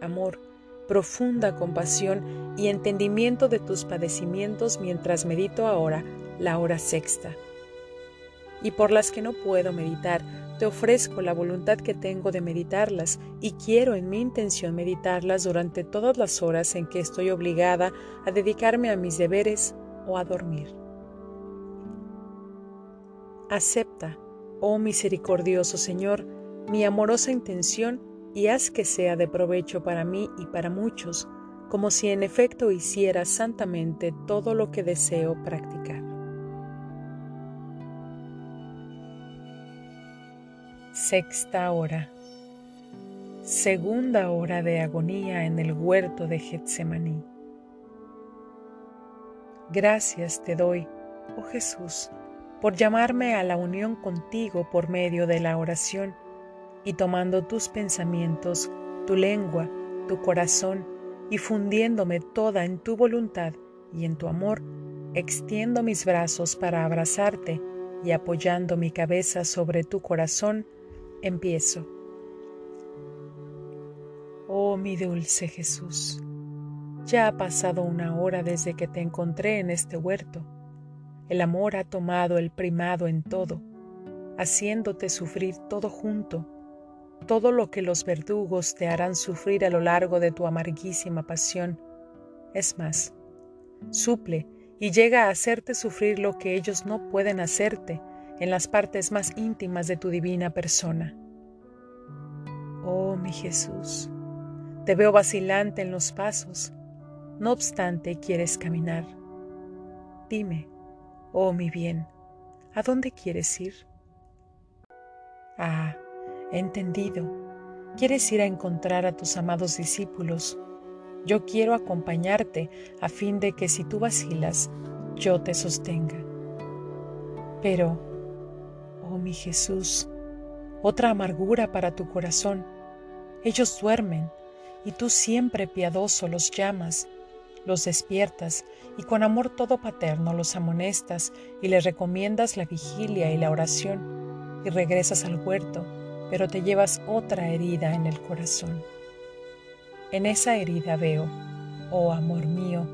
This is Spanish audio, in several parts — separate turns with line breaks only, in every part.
amor, profunda compasión y entendimiento de tus padecimientos mientras medito ahora la hora sexta. Y por las que no puedo meditar, te ofrezco la voluntad que tengo de meditarlas y quiero en mi intención meditarlas durante todas las horas en que estoy obligada a dedicarme a mis deberes o a dormir. Acepta, oh misericordioso Señor, mi amorosa intención y haz que sea de provecho para mí y para muchos, como si en efecto hiciera santamente todo lo que deseo practicar. Sexta hora. Segunda hora de agonía en el huerto de Getsemaní. Gracias te doy, oh Jesús, por llamarme a la unión contigo por medio de la oración y tomando tus pensamientos, tu lengua, tu corazón, y fundiéndome toda en tu voluntad y en tu amor, extiendo mis brazos para abrazarte y apoyando mi cabeza sobre tu corazón, empiezo. Oh mi dulce Jesús, ya ha pasado una hora desde que te encontré en este huerto. El amor ha tomado el primado en todo, haciéndote sufrir todo junto todo lo que los verdugos te harán sufrir a lo largo de tu amarguísima pasión. Es más, suple y llega a hacerte sufrir lo que ellos no pueden hacerte en las partes más íntimas de tu divina persona. Oh mi Jesús, te veo vacilante en los pasos, no obstante quieres caminar. Dime, oh mi bien, ¿a dónde quieres ir? Ah, entendido. Quieres ir a encontrar a tus amados discípulos. Yo quiero acompañarte a fin de que si tú vacilas, yo te sostenga. Pero, oh mi Jesús, otra amargura para tu corazón. Ellos duermen y tú siempre piadoso los llamas, los despiertas y con amor todo paterno los amonestas y les recomiendas la vigilia y la oración y regresas al huerto pero te llevas otra herida en el corazón. En esa herida veo, oh amor mío,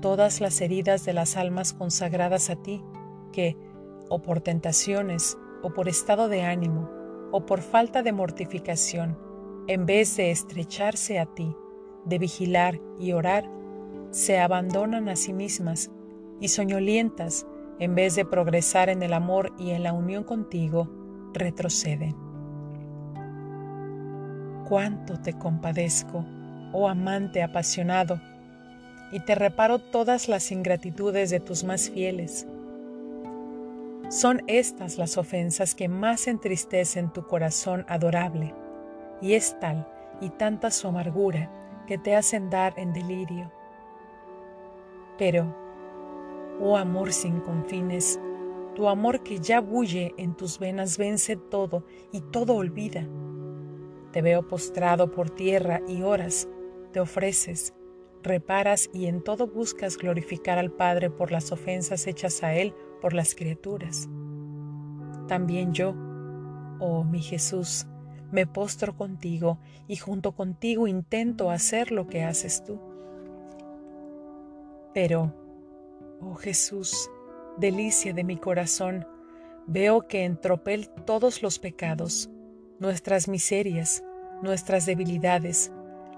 todas las heridas de las almas consagradas a ti, que, o por tentaciones, o por estado de ánimo, o por falta de mortificación, en vez de estrecharse a ti, de vigilar y orar, se abandonan a sí mismas y soñolientas, en vez de progresar en el amor y en la unión contigo, retroceden cuánto te compadezco, oh amante apasionado, y te reparo todas las ingratitudes de tus más fieles. Son estas las ofensas que más entristecen tu corazón adorable, y es tal y tanta su amargura que te hacen dar en delirio. Pero, oh amor sin confines, tu amor que ya bulle en tus venas vence todo y todo olvida te veo postrado por tierra y oras, te ofreces, reparas y en todo buscas glorificar al Padre por las ofensas hechas a Él por las criaturas. También yo, oh mi Jesús, me postro contigo y junto contigo intento hacer lo que haces tú. Pero, oh Jesús, delicia de mi corazón, veo que en tropel todos los pecados, nuestras miserias, nuestras debilidades,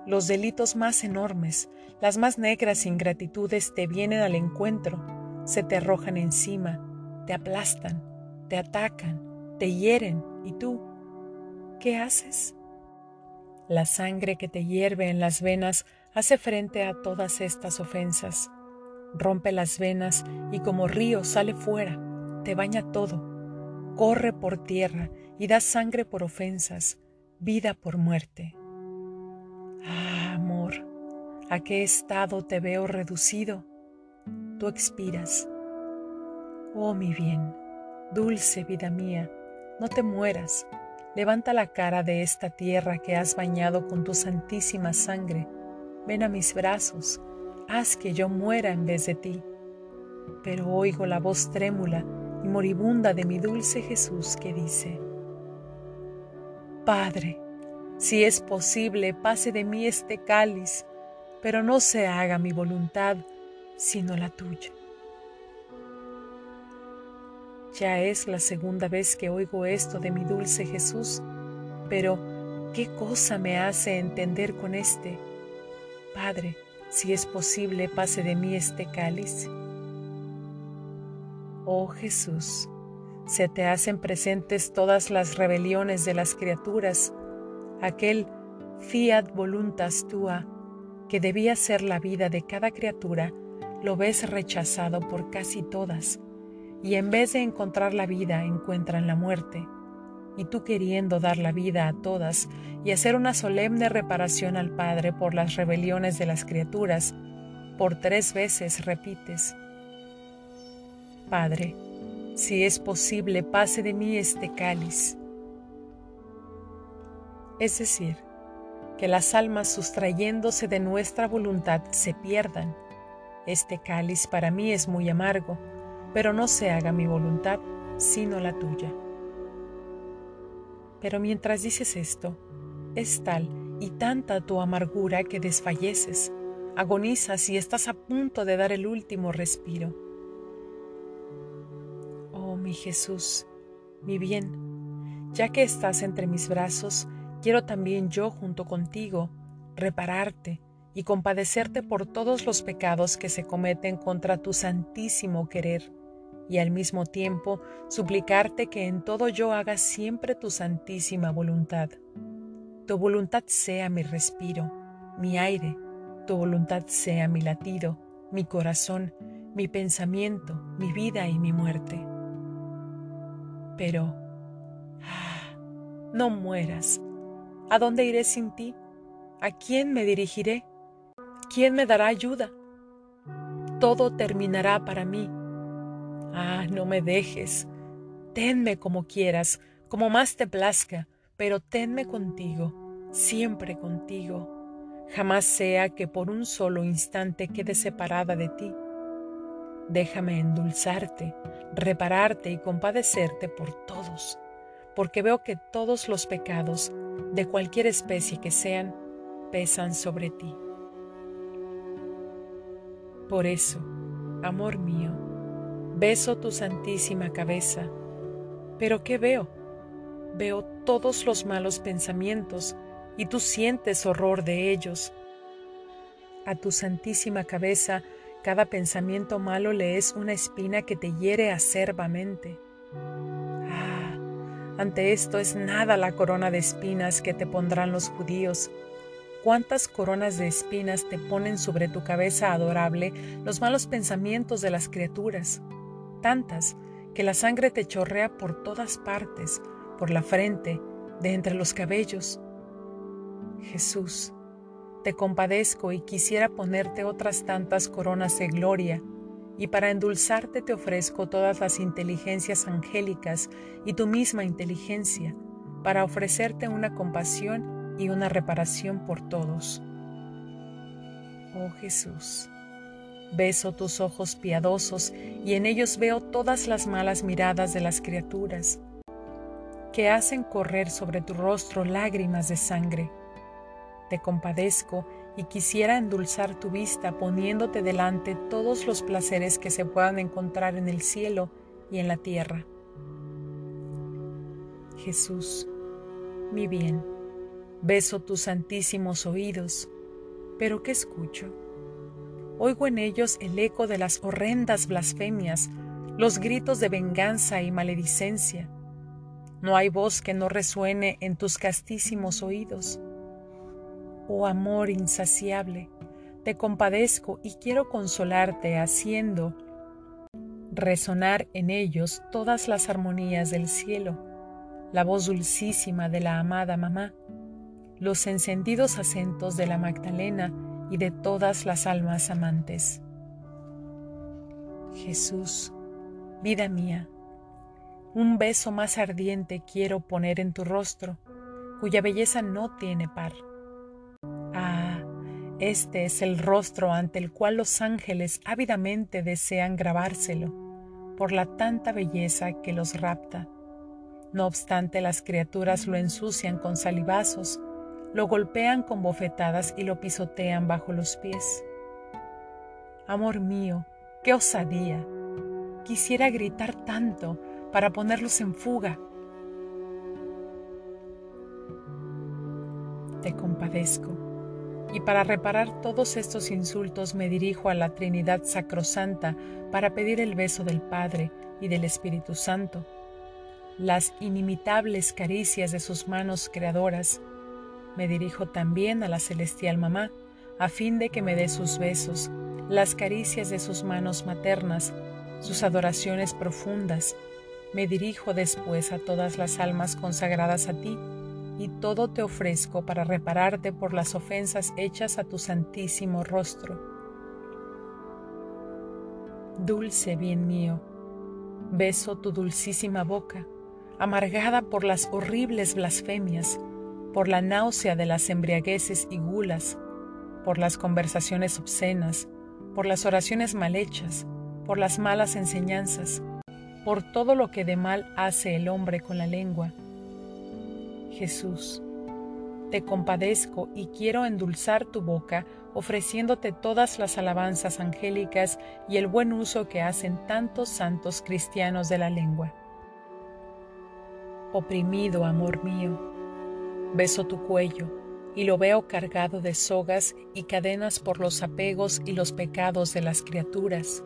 los delitos más enormes, las más negras ingratitudes te vienen al encuentro, se te arrojan encima, te aplastan, te atacan, te hieren, ¿y tú qué haces? La sangre que te hierve en las venas hace frente a todas estas ofensas. Rompe las venas y como río sale fuera, te baña todo, corre por tierra y da sangre por ofensas, vida por muerte. Ah, Amor, ¿a qué estado te veo reducido? Tú expiras. Oh mi bien, dulce vida mía, no te mueras. Levanta la cara de esta tierra que has bañado con tu santísima sangre. Ven a mis brazos, haz que yo muera en vez de ti. Pero oigo la voz trémula y moribunda de mi dulce Jesús que dice, Padre, si es posible, pase de mí este cáliz, pero no se haga mi voluntad, sino la tuya. Ya es la segunda vez que oigo esto de mi dulce Jesús, pero ¿qué cosa me hace entender con este? Padre, si es posible, pase de mí este cáliz. Oh Jesús, se te hacen presentes todas las rebeliones de las criaturas, aquel fiat voluntas tua, que debía ser la vida de cada criatura, lo ves rechazado por casi todas y en vez de encontrar la vida encuentran la muerte. Y tú queriendo dar la vida a todas y hacer una solemne reparación al Padre por las rebeliones de las criaturas, por tres veces repites, Padre, si es posible, pase de mí este cáliz. Es decir, que las almas sustrayéndose de nuestra voluntad se pierdan. Este cáliz para mí es muy amargo, pero no se haga mi voluntad, sino la tuya. Pero mientras dices esto, es tal y tanta tu amargura que desfalleces, agonizas y estás a punto de dar el último respiro. Mi Jesús, mi bien, ya que estás entre mis brazos, quiero también yo junto contigo repararte y compadecerte por todos los pecados que se cometen contra tu santísimo querer y al mismo tiempo suplicarte que en todo yo haga siempre tu santísima voluntad. Tu voluntad sea mi respiro, mi aire, tu voluntad sea mi latido, mi corazón, mi pensamiento, mi vida y mi muerte. Pero, no mueras. ¿A dónde iré sin ti? ¿A quién me dirigiré? ¿Quién me dará ayuda? Todo terminará para mí Ah, no me dejes. Tenme como quieras, como más te plazca, pero tenme contigo, siempre contigo. Jamás sea que por un solo instante quede separada de ti. Déjame endulzarte, repararte y compadecerte por todos, porque veo que todos los pecados, de cualquier especie que sean, pesan sobre ti. Por eso, amor mío, Beso tu santísima cabeza. Pero ¿qué veo? Veo todos los malos pensamientos y tú sientes horror de ellos. A tu santísima cabeza cada pensamiento malo le es una espina que te hiere acerbamente. Ah, ante esto es nada la corona de espinas que te pondrán los judíos. Cuántas coronas de espinas te ponen sobre tu cabeza adorable los malos pensamientos de las criaturas tantas que la sangre te chorrea por todas partes, por la frente, de entre los cabellos. Jesús, te compadezco y quisiera ponerte otras tantas coronas de gloria, y para endulzarte te ofrezco todas las inteligencias angélicas y tu misma inteligencia, para ofrecerte una compasión y una reparación por todos. Oh Jesús, Beso tus ojos piadosos y en ellos veo todas las malas miradas de las criaturas que hacen correr sobre tu rostro lágrimas de sangre. Te compadezco y quisiera endulzar tu vista poniéndote delante todos los placeres que se puedan encontrar en el cielo y en la tierra. Jesús, mi bien, beso tus santísimos oídos, pero ¿qué escucho? Oigo en ellos el eco de las horrendas blasfemias, los gritos de venganza y maledicencia. No hay voz que no resuene en tus castísimos oídos. Oh amor insaciable, te compadezco y quiero consolarte haciendo resonar en ellos todas las armonías del cielo, la voz dulcísima de la amada mamá. los encendidos acentos de la Magdalena y de todas las almas amantes. Jesús, vida mía, un beso más ardiente quiero poner en tu rostro, cuya belleza no tiene par. Ah, este es el rostro ante el cual los ángeles ávidamente desean grabárselo, por la tanta belleza que los rapta. No obstante, las criaturas lo ensucian con salivazos, lo golpean con bofetadas y lo pisotean bajo los pies. Amor mío, qué osadía. Quisiera gritar tanto para ponerlos en fuga. Te compadezco, y para reparar todos estos insultos me dirijo a la Trinidad Sacrosanta para pedir el beso del Padre y del Espíritu Santo, las inimitables caricias de sus manos creadoras, me dirijo también a la celestial mamá, a fin de que me dé sus besos, las caricias de sus manos maternas, sus adoraciones profundas. Me dirijo después a todas las almas consagradas a ti, y todo te ofrezco para repararte por las ofensas hechas a tu santísimo rostro. Dulce bien mío, beso tu dulcísima boca, amargada por las horribles blasfemias, por la náusea de las embriagueces y gulas, por las conversaciones obscenas, por las oraciones mal hechas, por las malas enseñanzas, por todo lo que de mal hace el hombre con la lengua. Jesús, te compadezco y quiero endulzar tu boca ofreciéndote todas las alabanzas angélicas y el buen uso que hacen tantos santos cristianos de la lengua. Oprimido amor mío, Beso tu cuello y lo veo cargado de sogas y cadenas por los apegos y los pecados de las criaturas.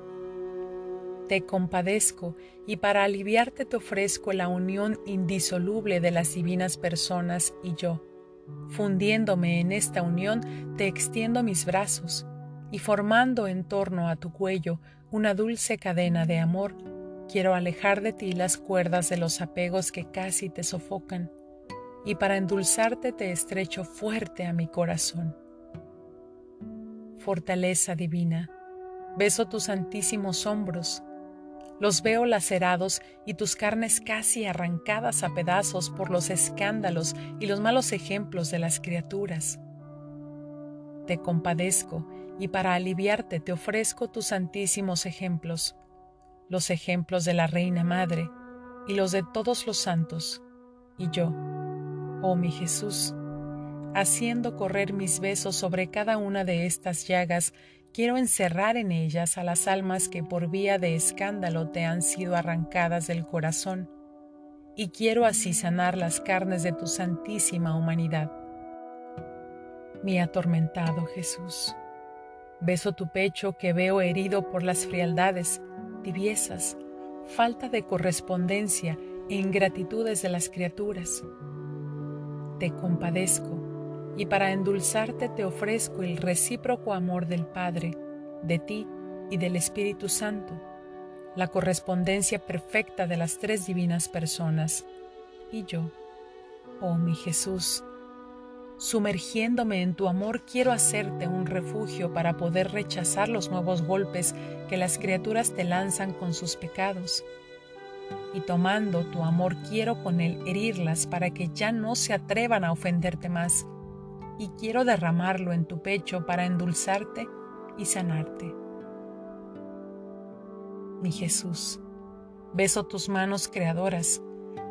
Te compadezco y para aliviarte te ofrezco la unión indisoluble de las divinas personas y yo. Fundiéndome en esta unión, te extiendo mis brazos y formando en torno a tu cuello una dulce cadena de amor, quiero alejar de ti las cuerdas de los apegos que casi te sofocan y para endulzarte te estrecho fuerte a mi corazón. Fortaleza divina, beso tus santísimos hombros, los veo lacerados y tus carnes casi arrancadas a pedazos por los escándalos y los malos ejemplos de las criaturas. Te compadezco y para aliviarte te ofrezco tus santísimos ejemplos, los ejemplos de la Reina Madre y los de todos los santos, y yo, oh mi Jesús. Haciendo correr mis besos sobre cada una de estas llagas, quiero encerrar en ellas a las almas que por vía de escándalo te han sido arrancadas del corazón, y quiero así sanar las carnes de tu santísima humanidad. Mi atormentado Jesús, beso tu pecho que veo herido por las frialdades, tibiezas, falta de correspondencia e ingratitudes de las criaturas te compadezco, y para endulzarte te ofrezco el recíproco amor del Padre, de ti y del Espíritu Santo, la correspondencia perfecta de las tres divinas personas, y yo, oh mi Jesús, sumergiéndome en tu amor quiero hacerte un refugio para poder rechazar los nuevos golpes que las criaturas te lanzan con sus pecados. Y tomando tu amor quiero con él herirlas para que ya no se atrevan a ofenderte más, y quiero derramarlo en tu pecho para endulzarte y sanarte. Mi Jesús, beso tus manos creadoras,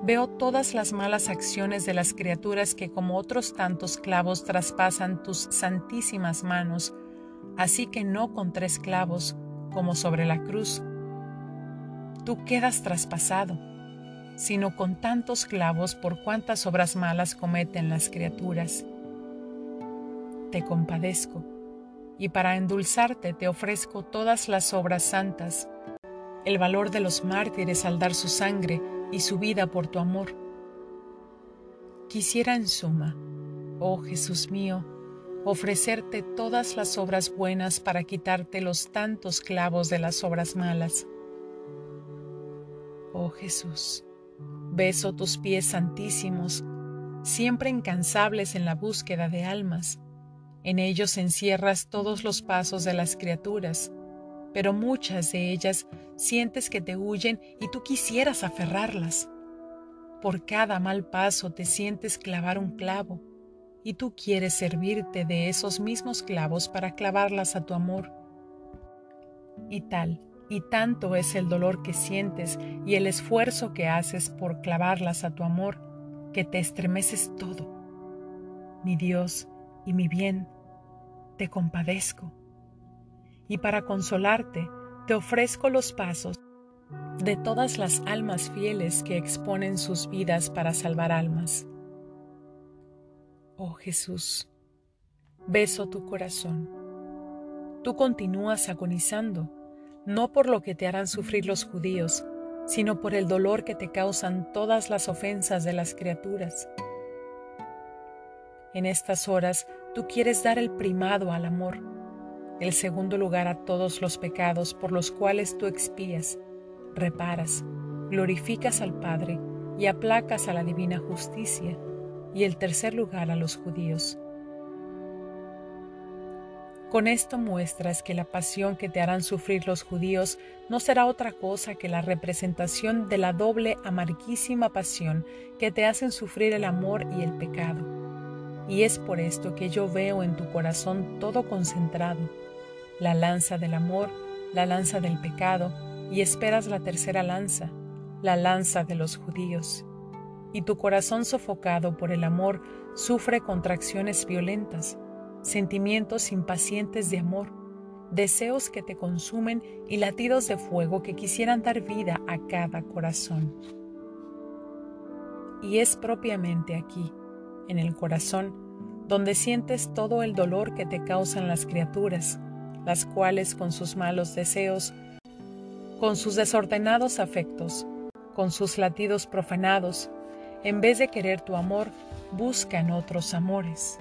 veo todas las malas acciones de las criaturas que como otros tantos clavos traspasan tus santísimas manos, así que no con tres clavos, como sobre la cruz, tú quedas traspasado, sino con tantos clavos por cuantas obras malas cometen las criaturas. Te compadezco, y para endulzarte te ofrezco todas las obras santas, el valor de los mártires al dar su sangre y su vida por tu amor. Quisiera en suma, oh Jesús mío, ofrecerte todas las obras buenas para quitarte los tantos clavos de las obras malas oh Jesús. Beso tus pies santísimos, siempre incansables en la búsqueda de almas. En ellos encierras todos los pasos de las criaturas, pero muchas de ellas sientes que te huyen y tú quisieras aferrarlas. Por cada mal paso te sientes clavar un clavo y tú quieres servirte de esos mismos clavos para clavarlas a tu amor. Y tal y tanto es el dolor que sientes y el esfuerzo que haces por clavarlas a tu amor, que te estremeces todo. Mi Dios y mi bien, te compadezco. Y para consolarte, te ofrezco los pasos de todas las almas fieles que exponen sus vidas para salvar almas. Oh Jesús, beso tu corazón. Tú continúas agonizando no por lo que te harán sufrir los judíos, sino por el dolor que te causan todas las ofensas de las criaturas. En estas horas tú quieres dar el primado al amor, el segundo lugar a todos los pecados por los cuales tú expías, reparas, glorificas al Padre y aplacas a la divina justicia, y el tercer lugar a los judíos. Con esto muestras que la pasión que te harán sufrir los judíos no será otra cosa que la representación de la doble amarguísima pasión que te hacen sufrir el amor y el pecado. Y es por esto que yo veo en tu corazón todo concentrado, la lanza del amor, la lanza del pecado, y esperas la tercera lanza, la lanza de los judíos. Y tu corazón sofocado por el amor sufre contracciones violentas sentimientos impacientes de amor, deseos que te consumen y latidos de fuego que quisieran dar vida a cada corazón. Y es propiamente aquí, en el corazón, donde sientes todo el dolor que te causan las criaturas, las cuales con sus malos deseos, con sus desordenados afectos, con sus latidos profanados, en vez de querer tu amor, buscan otros amores.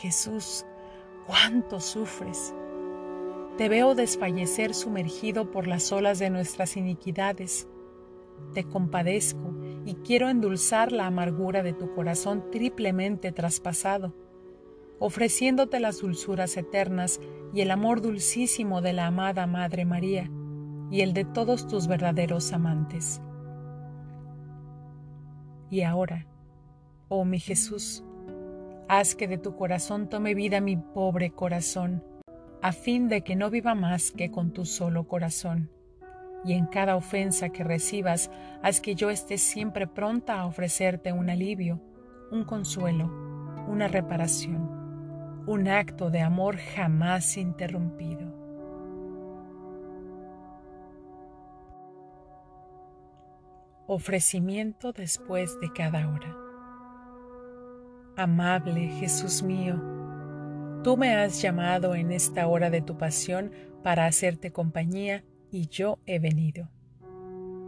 Jesús, cuánto sufres. Te veo desfallecer sumergido por las olas de nuestras iniquidades. Te compadezco y quiero endulzar la amargura de tu corazón triplemente traspasado, ofreciéndote las dulzuras eternas y el amor dulcísimo de la amada Madre María y el de todos tus verdaderos amantes. Y ahora, oh mi Jesús, Haz que de tu corazón tome vida mi pobre corazón, a fin de que no viva más que con tu solo corazón. Y en cada ofensa que recibas, haz que yo esté siempre pronta a ofrecerte un alivio, un consuelo, una reparación, un acto de amor jamás interrumpido. Ofrecimiento después de cada hora. Amable Jesús mío, tú me has llamado en esta hora de tu pasión para hacerte compañía y yo he venido.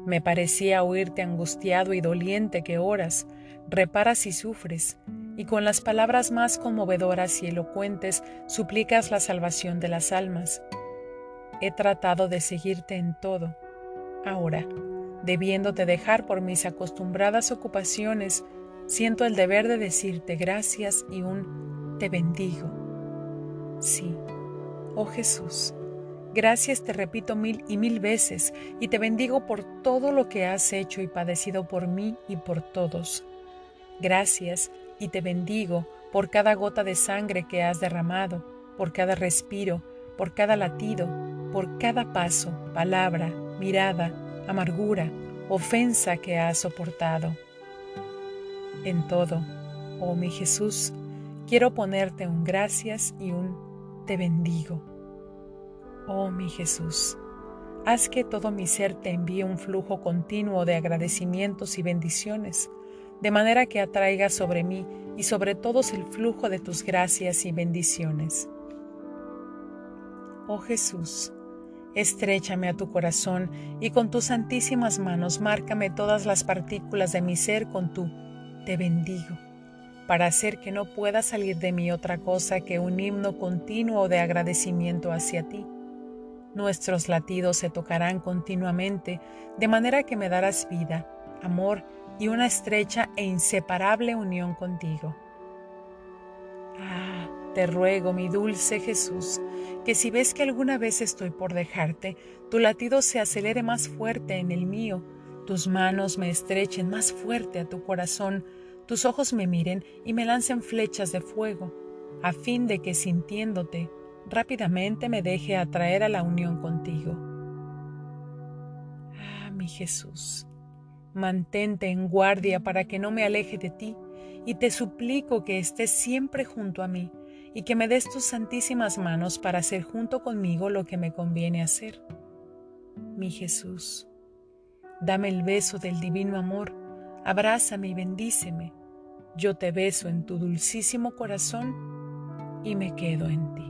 Me parecía oírte angustiado y doliente que oras, reparas y sufres, y con las palabras más conmovedoras y elocuentes suplicas la salvación de las almas. He tratado de seguirte en todo. Ahora, debiéndote dejar por mis acostumbradas ocupaciones, siento el deber de decirte gracias y un te bendigo. Sí, oh Jesús, gracias te repito mil y mil veces y te bendigo por todo lo que has hecho y padecido por mí y por todos. Gracias y te bendigo por cada gota de sangre que has derramado, por cada respiro, por cada latido, por cada paso, palabra, mirada, amargura, ofensa que has soportado en todo. Oh mi Jesús, quiero ponerte un gracias y un te bendigo. Oh mi Jesús, haz que todo mi ser te envíe un flujo continuo de agradecimientos y bendiciones, de manera que atraiga sobre mí y sobre todos el flujo de tus gracias y bendiciones. Oh Jesús, Estréchame a tu corazón y con tus santísimas manos márcame todas las partículas de mi ser con tu te bendigo, para hacer que no pueda salir de mí otra cosa que un himno continuo de agradecimiento hacia ti. Nuestros latidos se tocarán continuamente, de manera que me darás vida, amor y una estrecha e inseparable unión contigo. Ah, te ruego, mi dulce Jesús, que si ves que alguna vez estoy por dejarte, tu latido se acelere más fuerte en el mío, tus manos me estrechen más fuerte a tu corazón, tus ojos me miren y me lancen flechas de fuego, a fin de que sintiéndote, rápidamente me deje atraer a la unión contigo. Ah, mi Jesús, mantente en guardia para que no me aleje de ti, y te suplico que estés siempre junto a mí, y que me des tus santísimas manos para hacer junto conmigo lo que me conviene hacer. Mi Jesús, dame el beso del divino amor, abrázame y bendíceme. Yo te beso en tu dulcísimo corazón y me quedo en ti.